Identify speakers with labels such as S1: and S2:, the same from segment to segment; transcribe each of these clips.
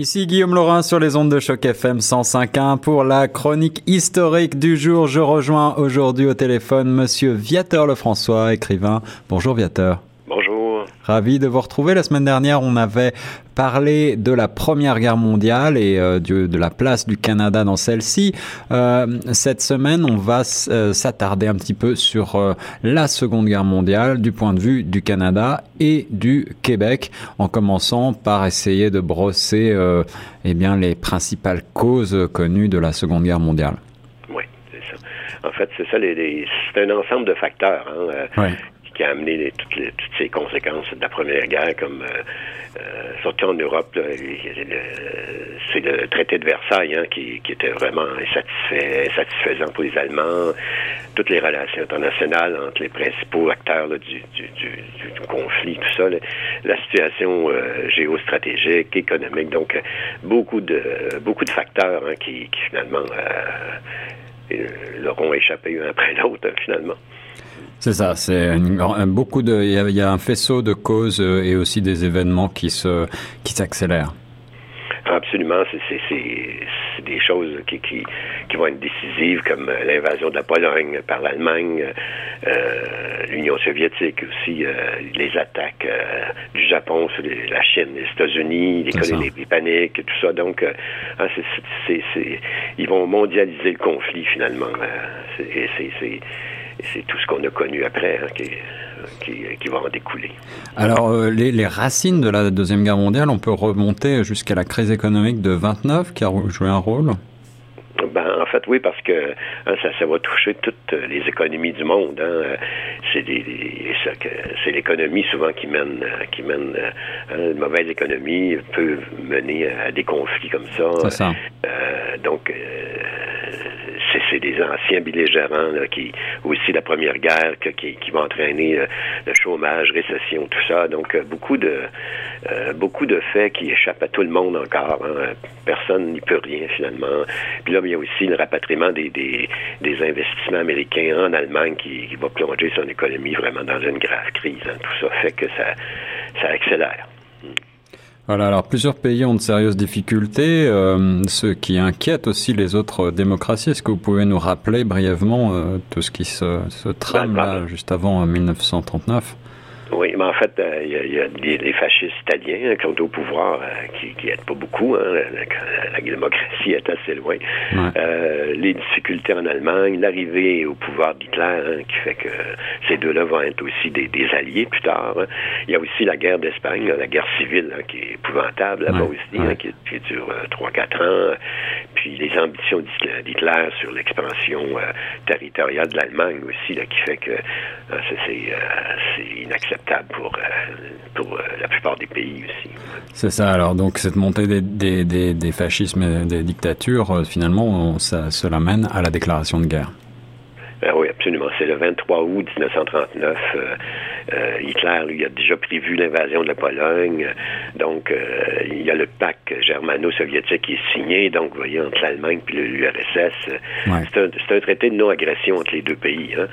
S1: Ici Guillaume Laurin sur les ondes de choc FM 105.1 pour la chronique historique du jour. Je rejoins aujourd'hui au téléphone monsieur Viateur Lefrançois, écrivain. Bonjour Viateur. Ravi de vous retrouver. La semaine dernière, on avait parlé de la Première Guerre mondiale et euh, de, la place du Canada dans celle-ci. Euh, cette semaine, on va euh, s'attarder un petit peu sur la Seconde Guerre mondiale du point de vue du Canada et du Québec, en commençant par essayer de brosser eh bien, les principales causes connues de la Seconde Guerre mondiale.
S2: En fait, c'est ça, c'est un ensemble de facteurs. Hein, qui a amené toutes, toutes, ces conséquences de la Première Guerre, comme euh, euh surtout en Europe, c'est le traité de Versailles hein, qui, était vraiment satisfaisant pour les Allemands. Toutes les relations internationales entre les principaux acteurs du, conflit, tout ça, la situation euh, géostratégique, économique, donc beaucoup de beaucoup de facteurs hein, qui, finalement euh, leur ont échappé un après l'autre, finalement.
S1: C'est ça, c'est beaucoup de, il y, a, un faisceau de causes euh, et aussi des événements qui se, qui s'accélèrent.
S2: Absolument, c'est des choses qui, qui, qui, vont être décisives, comme euh, l'invasion de la Pologne par l'Allemagne, euh, l'Union soviétique aussi, les attaques du Japon sur la Chine, les États-Unis, les colonies britanniques, tout ça. Donc, hein, ils vont mondialiser le conflit finalement. c'est c'est tout ce qu'on a connu après hein, qui, va en découler.
S1: Alors, euh, les, racines de la Deuxième Guerre mondiale, on peut remonter jusqu'à la crise économique de 29 qui a joué un rôle?
S2: Ben, en fait, oui, parce que hein, ça, ça va toucher toutes les économies du monde. Hein. C'est c'est l'économie souvent qui mène, qui mène euh, une mauvaise économie peut mener à des conflits comme ça.
S1: ça.
S2: Euh, donc, c'est des anciens belligérants qui aussi la première guerre qui, qui va entraîner euh, le chômage, récession, tout ça. Donc euh, beaucoup de euh, beaucoup de faits qui échappent à tout le monde encore. Hein. Personne n'y peut rien finalement. Puis là, il y a aussi le rapatriement des, des, investissements américains en Allemagne qui, va plonger son économie vraiment dans une grave crise. Hein. Tout ça fait que ça, ça accélère.
S1: Voilà, alors plusieurs pays ont de sérieuses difficultés, euh, ce qui inquiète aussi les autres démocraties. Est-ce que vous pouvez nous rappeler brièvement euh, tout ce qui se, se trame là, juste avant 1939
S2: oui, mais en fait, euh, il y, a, des, fascistes italiens qui sont au pouvoir, euh, qui, qui aident pas beaucoup. Hein, la, démocratie est assez loin. Euh, les difficultés en Allemagne, l'arrivée au pouvoir d'Hitler, hein, qui fait que ces deux-là vont être aussi des, alliés plus tard. Hein. Il y a aussi la guerre d'Espagne, la guerre civile, qui est épouvantable là-bas aussi, qui, qui, dure 3-4 ans. Puis les ambitions d'Hitler sur l'expansion territoriale de l'Allemagne aussi, là, qui fait que c'est inacceptable pour, euh, pour euh, la plupart des pays aussi.
S1: C'est ça, alors donc cette montée des, des, des, des fascismes et des dictatures, euh, finalement, ça, cela mène à la déclaration de guerre.
S2: Ben oui, absolument. C'est le 23 août 1939. Euh, euh, Hitler, lui, a déjà prévu l'invasion de la Pologne. Donc, euh, il y a le pacte germano-soviétique qui est signé, donc, vous voyez, entre l'Allemagne et l'URSS. C'est un, traité de non-agression entre les deux pays. Hein.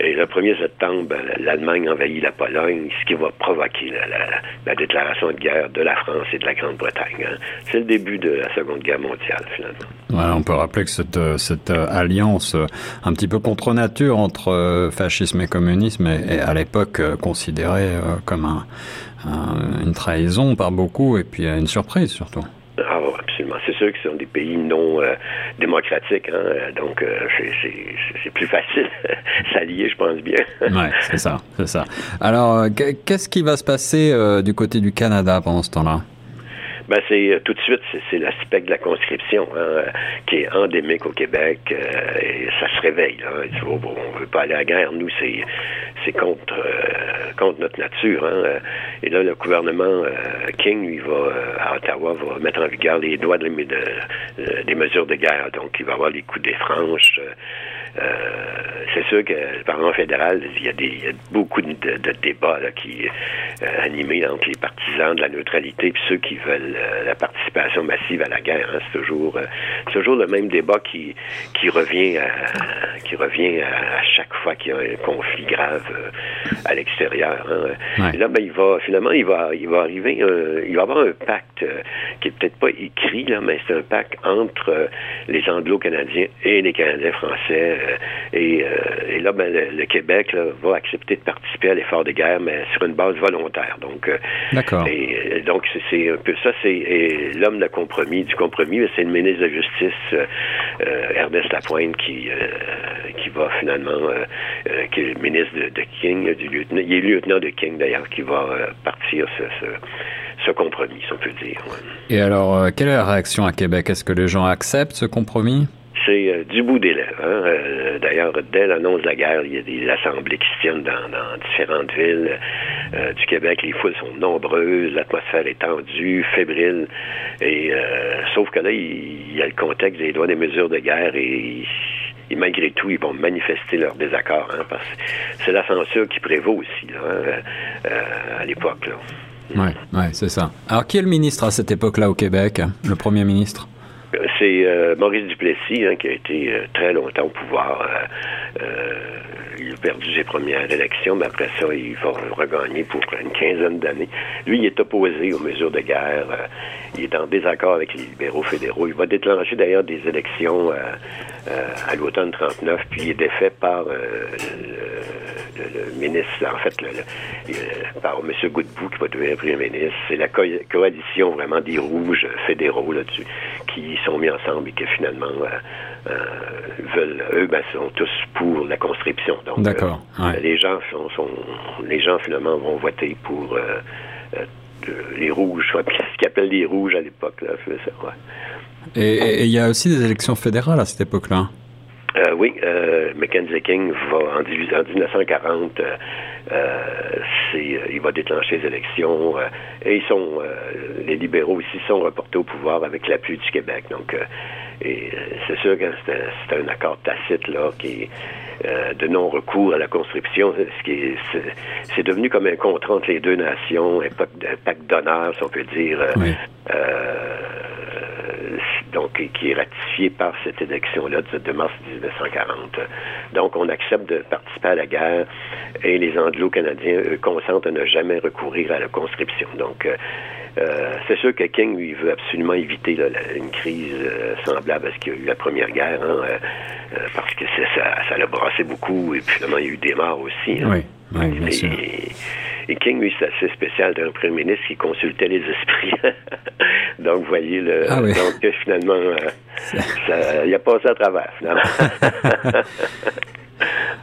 S2: Et le 1er septembre, l'Allemagne envahit la Pologne, ce qui va provoquer la, déclaration de guerre de la France et de la Grande-Bretagne. Hein. C'est le début de la Seconde Guerre mondiale, finalement.
S1: Ouais, on peut rappeler que cette, cette alliance un petit peu contre nature entre euh, fascisme et communisme est, à l'époque euh, considérée euh, comme un, une trahison par beaucoup et puis une surprise surtout.
S2: Ah, absolument. C'est sûr que ce sont des pays non démocratiques, hein, donc c'est plus facile s'allier, je pense bien.
S1: oui, c'est ça, c'est ça. Alors, qu'est-ce qui va se passer du côté du Canada pendant ce temps-là?
S2: Ben c'est euh, tout de suite, c'est l'aspect de la conscription hein, qui est endémique au Québec euh, et ça se réveille. Là. On ne veut pas aller à la guerre. Nous, c'est c'est contre euh, contre notre nature. Hein. Et là, le gouvernement King, lui, va à Ottawa, va mettre en vigueur les droits de, des mesures de guerre. Donc, il va avoir les coups des franches. C'est sûr que le Parlement fédéral, il y a, des, beaucoup de, débats qui animés entre les partisans de la neutralité et ceux qui veulent la participation massive à la guerre. Hein. C'est toujours, toujours le même débat qui, qui revient à, qui revient à, chaque fois qu'il y a un conflit grave à l'extérieur. Hein. Et là, ben, il va finalement, il va, il va arriver, il va y avoir un pacte qui est peut-être pas écrit là, mais c'est un pacte entre les Anglo-Canadiens et les Canadiens français. Et, et, là, ben, le, Québec va accepter de participer à l'effort de guerre, mais sur une base volontaire. Donc,
S1: d'accord.
S2: Et donc c'est un peu ça. C'est l'homme de compromis, du compromis, c'est le ministre de la Justice Ernest Lapointe qui qui va finalement, qui est le ministre de, King, du lieutenant, il est lieutenant de King d'ailleurs, qui va partir ce, ce, compromis, si on peut dire.
S1: Et alors, quelle est la réaction à Québec? Est-ce que les gens acceptent ce compromis?
S2: C'est euh, du bout des lèvres. Hein. Euh, d'ailleurs, dès l'annonce de la guerre, il y a des assemblées qui se tiennent dans, différentes villes euh, du Québec. Les foules sont nombreuses, l'atmosphère est tendue, fébrile. Et sauf que là, il, y a le contexte des droits des mesures de guerre et, malgré tout, ils vont manifester leur désaccord, hein, parce que c'est la censure qui prévaut aussi hein, à l'époque.
S1: Oui, ouais, c'est ça. Alors, qui est le ministre à cette époque-là au Québec, le premier ministre?
S2: C'est euh, Maurice Duplessis hein, qui a été euh, très longtemps au pouvoir. Euh, il a perdu ses premières élections, mais après ça, il va regagner pour une quinzaine d'années. Lui, il est opposé aux mesures de guerre. il est en désaccord avec les libéraux fédéraux. Il va déclencher d'ailleurs des élections à l'automne 39, puis il est défait par le, ministre, en fait, par M. Godbout qui va devenir premier ministre. C'est la coalition vraiment des rouges fédéraux là-dessus qui sont mis ensemble et qui finalement euh, euh, veulent, eux, ben, sont tous pour la conscription. Donc,
S1: D'accord.
S2: Euh, les gens sont, les gens finalement vont voter pour les rouges, ce qu'ils appellent les rouges à l'époque. Là,
S1: Et il y a aussi des élections fédérales à cette époque-là.
S2: Euh, oui, euh, Mackenzie King va en, 1940, euh, euh, il va déclencher les élections et ils sont, les libéraux ici sont reportés au pouvoir avec l'appui du Québec. Donc, c'est sûr que c'est, un accord tacite là qui de non-recours à la conscription, ce qui est, c'est, devenu comme un contrat entre les deux nations, un pacte, d'honneur, si on peut dire. Oui donc qui est ratifié par cette élection-là de mars 1940. Donc, on accepte de participer à la guerre et les Anglo-Canadiens consentent à ne jamais recourir à la conscription. Donc, euh, euh, c'est sûr que King, lui, veut absolument éviter une crise euh, semblable à ce qu'il y a eu la Première Guerre, hein, parce que ça, ça l'a brassé beaucoup, et puis finalement, il y a eu des morts aussi.
S1: Hein. Oui, oui, bien sûr.
S2: Et King, lui, c'est assez spécial d'un premier ministre qui consultait les esprits. donc, vous voyez, le, ah donc finalement, euh, il a passé à travers, finalement.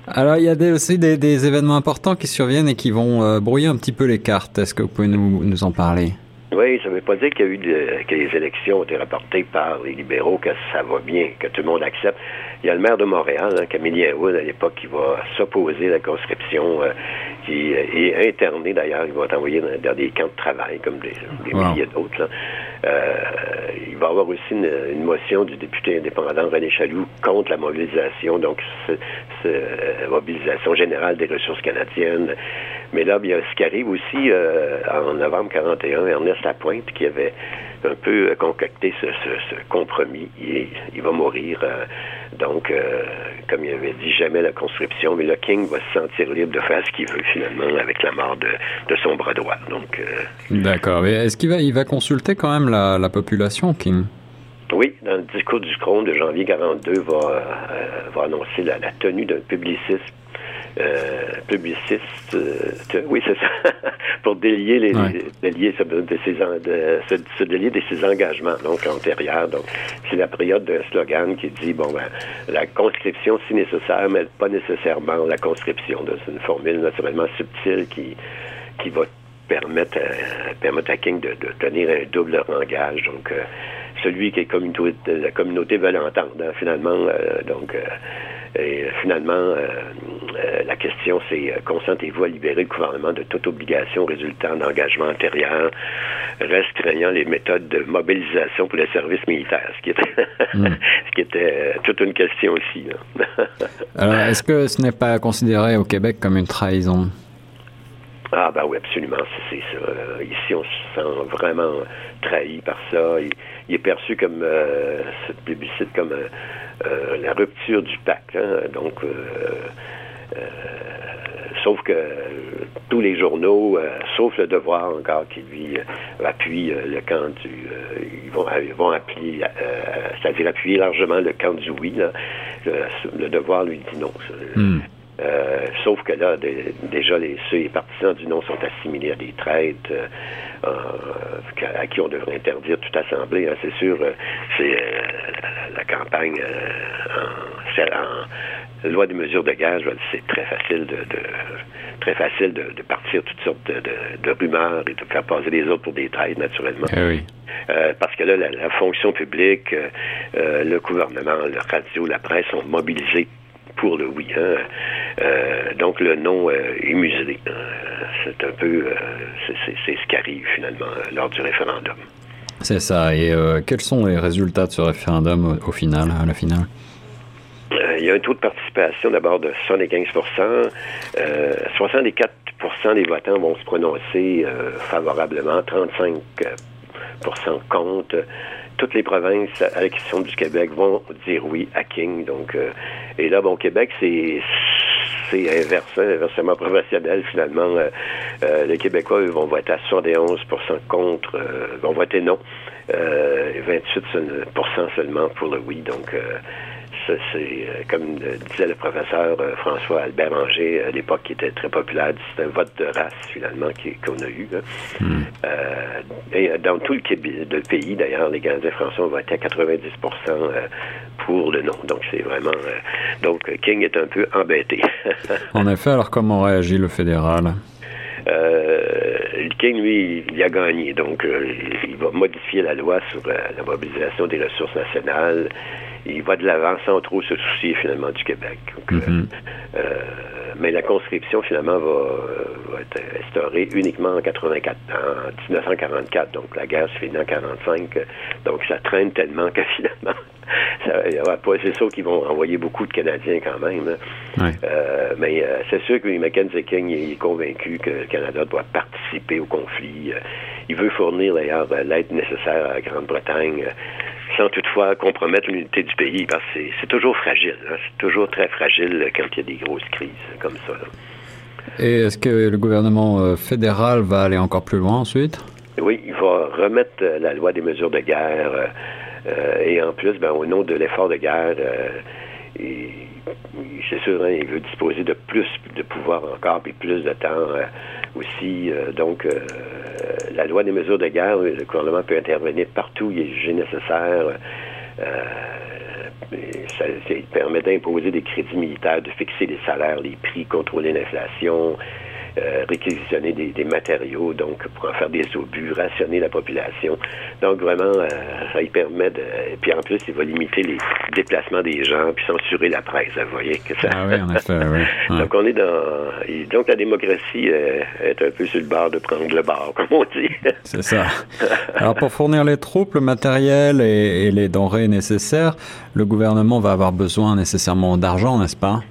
S1: Alors, il y a aussi des, événements importants qui surviennent et qui vont euh, brouiller un petit peu les cartes. Est-ce que vous pouvez nous, nous en parler?
S2: Oui, ça ne veut pas dire qu'il y a eu que les élections ont été rapportées par les libéraux, que ça va bien, que tout le monde accepte. Il y a le maire de Montréal, hein, Camille Wood, à l'époque, qui va s'opposer à la conscription, euh, qui est interné d'ailleurs. Il va être envoyé dans, des camps de travail, comme des, milliers d'autres. Euh, il va y avoir aussi une, motion du député indépendant René Chaloux contre la mobilisation, donc la mobilisation générale des ressources canadiennes. Mais là, il y a ce qui arrive aussi euh, en novembre 41, Ernest Lapointe, qui avait un peu concocté ce, compromis. Il, il, va mourir. Euh, donc, euh, comme il avait dit, jamais la conscription, mais le King va se sentir libre de faire ce qu'il veut finalement avec la mort de, son bras droit. Donc,
S1: D'accord. Mais est-ce qu'il va, il va consulter quand même la, population, King?
S2: Oui, dans le discours du Crone de janvier 42, va, va annoncer la, la tenue d'un publicisme euh, publiciste, euh, oui, c'est ça, pour délier les, délier de ses, de, se, délier de ses engagements donc antérieurs. Donc, c'est la période d'un slogan qui dit bon ben la conscription si nécessaire, mais pas nécessairement la conscription. C'est une formule naturellement subtile qui qui va permettre à, permettre à King de, tenir un double langage. Donc, euh, celui que la communauté veut l'entendre, hein, finalement. donc, et finalement, la question, c'est consentez-vous à libérer le gouvernement de toute obligation résultant d'engagement antérieur, restreignant les méthodes de mobilisation pour les services militaires, ce qui était, hmm. ce qui était toute une question aussi.
S1: Alors, est-ce que ce n'est pas considéré au Québec comme une trahison?
S2: Ah ben oui, absolument, c'est ça. Ici, on se sent vraiment trahi par ça. Il, est perçu comme euh, cette plébiscite comme euh, euh, la rupture du pacte. Hein. Donc, sauf que tous les journaux, sauf le devoir encore qui lui appuie le camp du, ils vont, ils vont appuyer, c'est-à-dire appuyer largement le camp du oui. Le, devoir lui dit non. Hmm. Euh, sauf que là, déjà, les, ceux les partisans du non sont assimilés à des traites euh, à qui on devrait interdire toute assemblée. Hein, c'est sûr, euh, c'est la campagne en, loi des mesures de gaz, c'est très facile de, très facile de, partir toutes sortes de, rumeurs et de faire passer les autres pour des traites, naturellement.
S1: Eh
S2: parce que là, la, fonction publique, le gouvernement, le radio, la presse sont mobilisés pour le oui. Hein. Euh, donc le non euh, est muselé. Euh, c'est un peu, c'est ce qui arrive finalement lors du référendum.
S1: C'est ça. Et quels sont les résultats de ce référendum au, final, à la finale?
S2: il y a un taux de participation d'abord de 75 64 des votants vont se prononcer favorablement, 35 contre toutes les provinces, à la question du Québec, vont dire oui à King. Donc, euh, et là, bon, Québec, c'est c'est inversé, inversement proportionnel finalement. Euh, euh, les Québécois eux, vont voter à 71% contre, vont voter non. 28% seulement pour le oui. Donc, c'est, euh, comme disait le professeur euh, François Albert Anger à l'époque, qui était très populaire, c'est un vote de race, finalement, qu'on a eu. Hmm. Euh, et dans tout le, pays, d'ailleurs, les Canadiens français ont voté à 90% pour le non. Donc, c'est vraiment... donc, King est un peu embêté.
S1: en effet, alors comment réagit le fédéral?
S2: King, lui, il a gagné. Donc, il va modifier la loi sur la mobilisation des ressources nationales il va de l'avant sans trop se soucier finalement du Québec. Mhm. Euh, mais la conscription finalement va, être instaurée uniquement en 84, en 1944. Donc la guerre se finit en 45. Donc ça traîne tellement que finalement, c'est sûr qu'ils vont envoyer beaucoup de Canadiens quand même. Euh, mais euh, c'est sûr que Mackenzie King est convaincu que le Canada doit participer au conflit. il veut fournir d'ailleurs l'aide nécessaire à la Grande-Bretagne sans toutefois compromettre l'unité du pays, parce que c'est toujours fragile. Hein. C'est toujours très fragile quand il y a des grosses crises comme ça.
S1: Et est-ce que le gouvernement euh, fédéral va aller encore plus loin ensuite?
S2: Oui, il va remettre euh, la loi des mesures de guerre. Euh, et en plus, ben, au nom de l'effort de guerre, c'est sûr, il veut disposer de plus de pouvoir encore, et plus de temps aussi. donc, la loi des mesures de guerre, le gouvernement peut intervenir partout où il est jugé nécessaire. Euh, ça, permet d'imposer des crédits militaires, de fixer les salaires, les prix, contrôler l'inflation, euh, réquisitionner des, matériaux, donc pour en faire des obus, rationner la population. Donc vraiment, euh, ça y permet de... Puis en plus, il va limiter les déplacements des gens, puis censurer la presse, vous voyez que ça...
S1: Ah oui, en effet, oui.
S2: donc on est dans... Donc la démocratie euh, est un peu sur le bord de prendre le bord, comme on dit.
S1: C'est ça. Alors pour fournir les troupes, le matériel et, et les denrées nécessaires, le gouvernement va avoir besoin nécessairement d'argent, n'est-ce pas?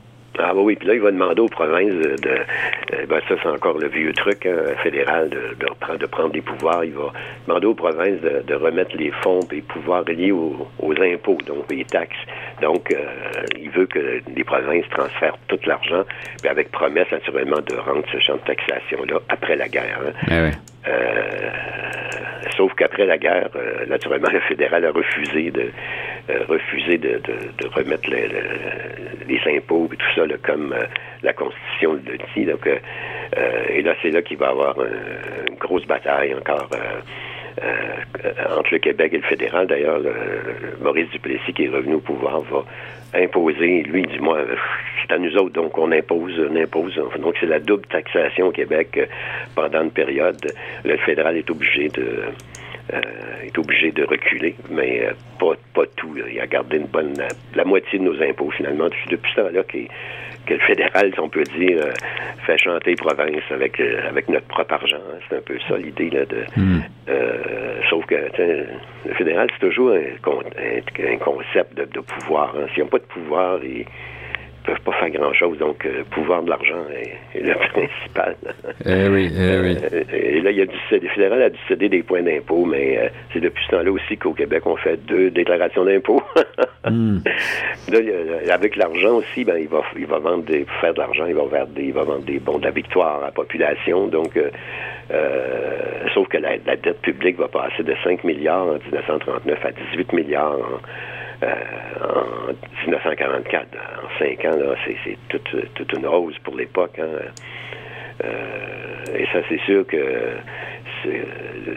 S2: Ah oui, puis là, il va demander aux provinces de... Euh, ben, ça, c'est encore le vieux truc hein, fédéral de, de, de, prendre des pouvoirs. Il va demander aux provinces de, remettre les fonds et les pouvoirs liés aux, impôts, donc les taxes. Donc, euh, il veut que les provinces transfèrent tout l'argent, puis avec promesse, naturellement, de rendre ce champ de taxation-là après la guerre. Hein.
S1: Eh oui.
S2: Euh, sauf qu'après la guerre, euh, naturellement, le fédéral a refusé de euh, refuser de, remettre les impôts et tout ça, comme la Constitution le dit. Donc, et là, c'est là qu'il va y avoir une grosse bataille encore. entre le Québec et le fédéral. D'ailleurs, Maurice Duplessis, qui est revenu au pouvoir, va imposer, lui, du moins, c'est à nous autres, donc on impose, on impose. Donc c'est la double taxation au Québec pendant une période. Le fédéral est obligé de est obligé de reculer, mais pas, pas tout. Il a gardé une bonne la moitié de nos impôts finalement. Depuis ce temps-là que le fédéral, si on peut dire, fait chanter province avec avec notre propre argent. Hein. C'est un peu ça l'idée là de. Hmm. sauf que le fédéral, c'est toujours un, concept de, pouvoir. Hein. S'ils n'ont pas de pouvoir, ils peuvent pas faire grand-chose. Donc, le pouvoir de l'argent est, le principal.
S1: Eh oui, eh oui.
S2: Euh, et là, il y a du, le fédéral a dû céder des points d'impôt, mais euh, c'est depuis ce temps-là aussi qu'au Québec, on fait deux déclarations d'impôt. Hmm. avec l'argent aussi, ben, il va, il va vendre des, pour faire de l'argent, il va vendre des, il va vendre des bons de la victoire à la population. Donc, euh, sauf que la, dette publique va passer de 5 milliards en 1939 à 18 milliards en euh, en 1944. En cinq ans, c'est toute, toute, une rose pour l'époque. Hein. Euh, et ça, c'est sûr que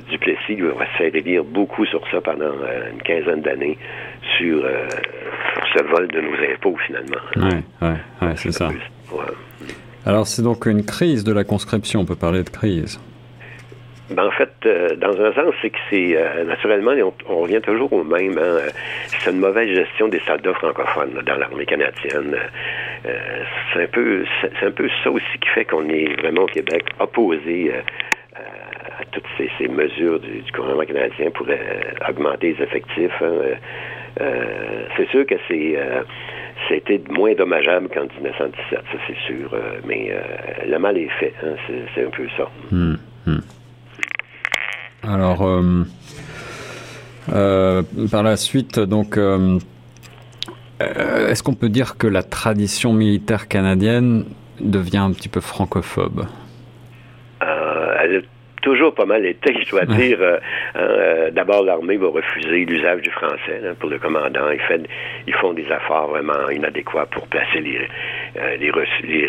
S2: Duplessis va se faire élire beaucoup sur ça pendant euh, une quinzaine d'années sur, ce vol de nos impôts, finalement.
S1: Oui, ouais, ouais, c'est ça. Alors, c'est donc une crise de la conscription, on peut parler de crise.
S2: Ben, en fait, euh, dans un sens, c'est que c'est euh, naturellement, on, revient toujours au même. Hein, c'est une mauvaise gestion des soldats francophones dans l'armée canadienne. Euh, c'est un peu, c'est un peu ça aussi qui fait qu'on est vraiment au Québec opposé à toutes ces, mesures du, gouvernement canadien pour augmenter les effectifs. Hein. c'est sûr que c'est c'était moins dommageable qu'en 1917, ça c'est sûr, mais le mal est fait. Hein, c'est un peu ça.
S1: Hmm, hmm. Alors, euh, euh, par la suite, donc, euh, est-ce qu'on peut dire que la tradition militaire canadienne devient un petit peu francophobe
S2: toujours pas mal été, je dois dire. Euh, euh, d'abord, l'armée va refuser l'usage du français pour le commandant. Ils, fait, ils font des efforts vraiment inadéquats pour placer les, euh, les,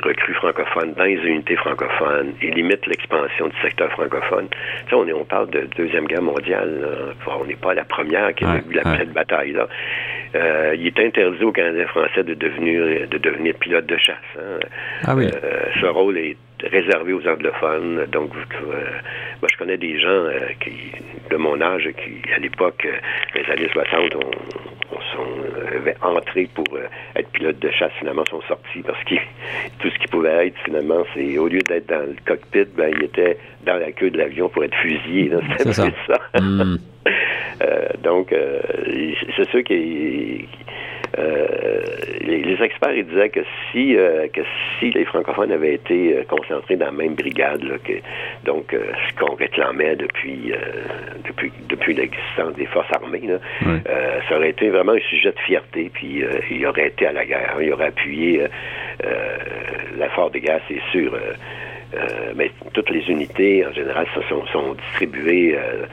S2: recrues francophones dans les unités francophones. Ils limitent l'expansion du secteur francophone. Tu on, est, on parle de Deuxième Guerre mondiale. On n'est pas la première qui a eu la ouais. bataille. Là. il est interdit aux Canadiens français de devenir, de devenir pilote de chasse. Hein.
S1: Ah oui.
S2: ce rôle est réservé aux anglophones. Donc, euh, moi, je connais des gens euh, qui, de mon âge qui, à l'époque, euh, les années 60, ont sont entrés pour être pilote de chasse, finalement, sont sortis parce que tout ce qu'ils pouvaient être, finalement, c'est au lieu d'être dans le cockpit, ben, ils étaient dans la queue de l'avion pour être fusillés.
S1: C'est ça. Hmm.
S2: donc, c'est sûr qui euh, les, experts ils disaient que si euh, que si les francophones avaient été euh, concentrés dans la même brigade, que, donc ce qu'on réclamait depuis depuis depuis l'existence des forces armées, ça aurait été vraiment un sujet de fierté. Puis il aurait été à la guerre, il aurait appuyé l'effort de guerre, c'est sûr. mais toutes les unités en général sont, sont distribuées euh,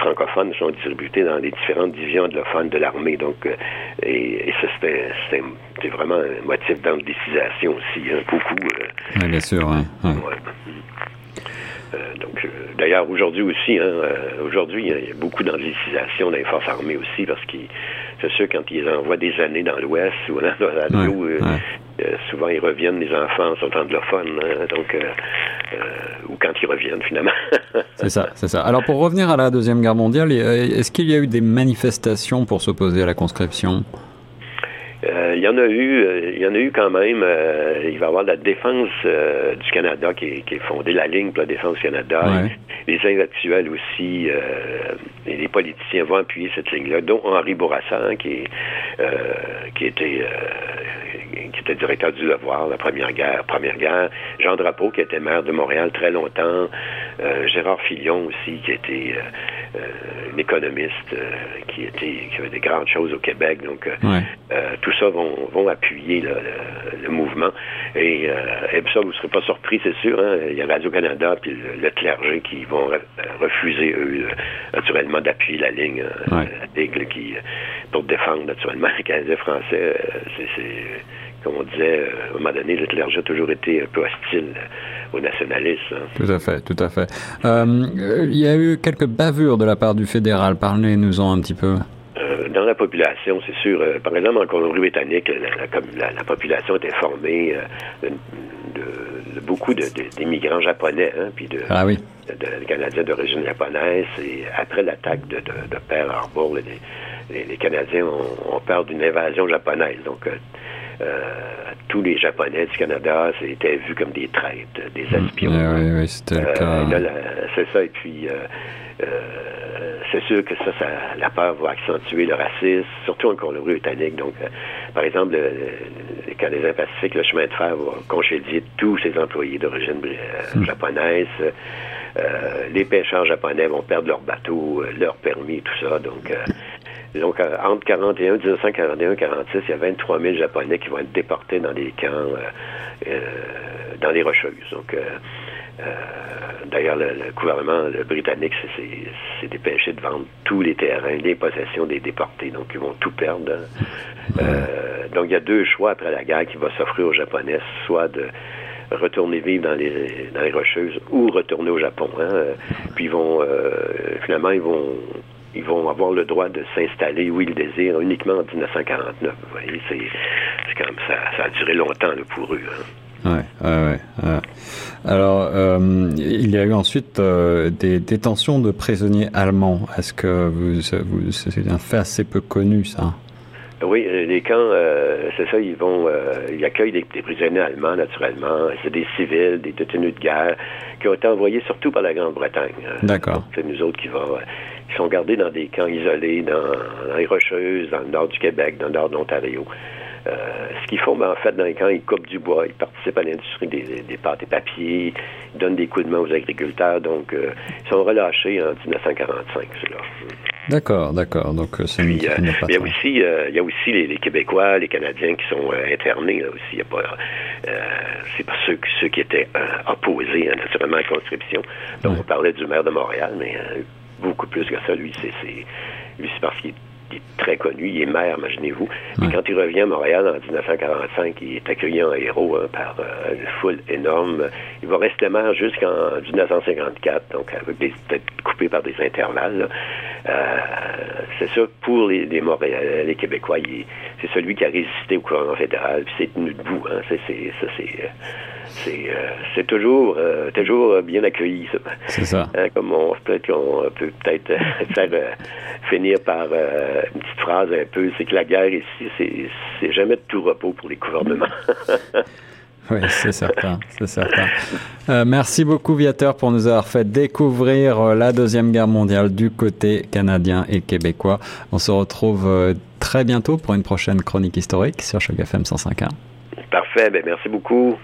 S2: francophones sont distribués dans les différentes divisions anglophones de l'armée. Donc, euh, et, et, ça, c'était vraiment un motif d'indécisation aussi, hein, beaucoup. Euh,
S1: oui, bien sûr,
S2: donc, d'ailleurs, aujourd'hui aussi, hein, aujourd'hui, il y a beaucoup d'indécisation dans les forces armées aussi, parce que c'est sûr, quand ils envoient des années dans l'Ouest ou dans souvent ils reviennent, les enfants sont anglophones, hein, donc ou quand ils reviennent finalement.
S1: c'est ça, c'est ça. Alors pour revenir à la deuxième guerre mondiale, est-ce qu'il y a eu des manifestations pour s'opposer à la conscription?
S2: Euh, il y en a eu, euh, il y en a eu quand même. Euh, il va y avoir la défense du Canada qui est, fondée, la ligne pour la défense du Canada. Les intellectuels aussi, et les politiciens vont appuyer cette ligne-là, dont Henri Bourassa, hein, qui, qui était qui était directeur du Devoir, la première guerre, première guerre, Jean Drapeau, qui était maire de Montréal très longtemps, Gérard Filion aussi, qui était un économiste, qui était qui avait des grandes choses au Québec. Donc, tout ça vont, vont appuyer le, mouvement. Et, euh, et, ça, vous ne serez pas surpris, c'est sûr. Hein? Il y a Radio-Canada puis le, clergé qui vont refuser, eux, naturellement, d'appuyer la ligne euh, qui, pour défendre, naturellement, les Canadiens français. Euh, c'est, comme on disait, à un moment donné, le clergé a toujours été un peu hostile aux nationalistes. Hein.
S1: Tout à fait, tout à fait. il y a eu quelques bavures de la part du fédéral. Parlez-nous-en un petit peu
S2: dans la population, c'est sûr. Euh, par exemple, en Colombie-Britannique, la, la, population était formée euh, de, beaucoup d'immigrants japonais, hein, puis de,
S1: ah oui.
S2: de, Canadiens d'origine japonaise. Et après l'attaque de, de, Pearl Harbor, les, les, Canadiens ont, peur d'une invasion japonaise. Donc, euh, tous les Japonais du Canada étaient vus comme des traîtres, des hmm. espions.
S1: oui, oui, c'était le cas.
S2: C'est ça, et puis c'est sûr que ça, ça, la peur va accentuer le racisme, surtout en Colombie-Britannique. Donc, euh, par exemple, le, Canadiens Pacifique, le chemin de fer va congédier tous ses employés d'origine euh, hmm. japonaise. Euh, les pêcheurs japonais vont perdre leur bateau, leur permis, tout ça. Donc, donc entre 41, 1941 et 1946, il y a 23 000 Japonais qui vont être déportés dans des camps, dans les Rocheuses. Donc, euh, d'ailleurs, le, gouvernement britannique s'est dépêché de vendre tous les terrains, les possessions des déportés, donc ils vont tout perdre. Euh, donc il y a deux choix après la guerre qui va s'offrir aux Japonais, soit de retourner vivre dans les, dans les Rocheuses ou retourner au Japon. Hein. Puis ils vont, euh, finalement, ils vont ils vont avoir le droit de s'installer où ils désirent uniquement en 1949. Vous voyez, c'est comme ça, ça a duré longtemps pour eux. Hein.
S1: Ouais, ouais, ouais. Alors, euh, il y a eu ensuite euh, des détentions de prisonniers allemands. Est-ce que vous, vous c'est un fait assez peu connu, ça?
S2: Oui, les camps, euh, c'est ça, ils vont, ils accueillent des, prisonniers allemands, naturellement. C'est des civils, des détenus de guerre, qui ont été envoyés surtout par la Grande-Bretagne.
S1: D'accord.
S2: C'est nous autres qui vont, sont gardés dans des camps isolés, dans, dans, les Rocheuses, dans le nord du Québec, dans le nord de l'Ontario. Euh, ce qu'ils font, ben, en fait, dans les camps, ils coupent du bois, ils participent à l'industrie des, des, pâtes et papiers, ils donnent des coups de main aux agriculteurs, donc euh, ils sont relâchés en 1945, ceux-là.
S1: D'accord, d'accord. Donc euh,
S2: il y a aussi, il y a aussi les, Québécois, les Canadiens qui sont internés là aussi. Il y a pas, c'est pas ceux, ceux qui étaient opposés hein, naturellement à la conscription. Donc on parlait du maire de Montréal, mais beaucoup plus que ça. Lui, c'est, lui, c'est parce qu'il très connu, il est maire, imaginez-vous. Et quand il revient à Montréal en 1945, il est accueilli en héros hein, par euh, une foule énorme. Il va rester maire jusqu'en 1954, donc avec des têtes coupées par des intervalles. Euh, c'est ça, pour les, les Montréalais, les Québécois, c'est celui qui a résisté au gouvernement fédéral, puis c'est tenu debout. Hein. C'est, ça, c'est c'est euh, toujours euh, toujours bien accueilli ça.
S1: C'est ça.
S2: Hein, comme on peut-être on peut peut-être faire euh, finir par une petite phrase un peu, c'est que la guerre ici c'est jamais de tout repos pour les gouvernements.
S1: oui, c'est certain, c'est certain. merci beaucoup Viateur pour nous avoir fait découvrir la deuxième guerre mondiale du côté canadien et québécois. On se retrouve très bientôt pour une prochaine chronique historique sur Choc FM 105.1.
S2: Parfait, ben merci beaucoup.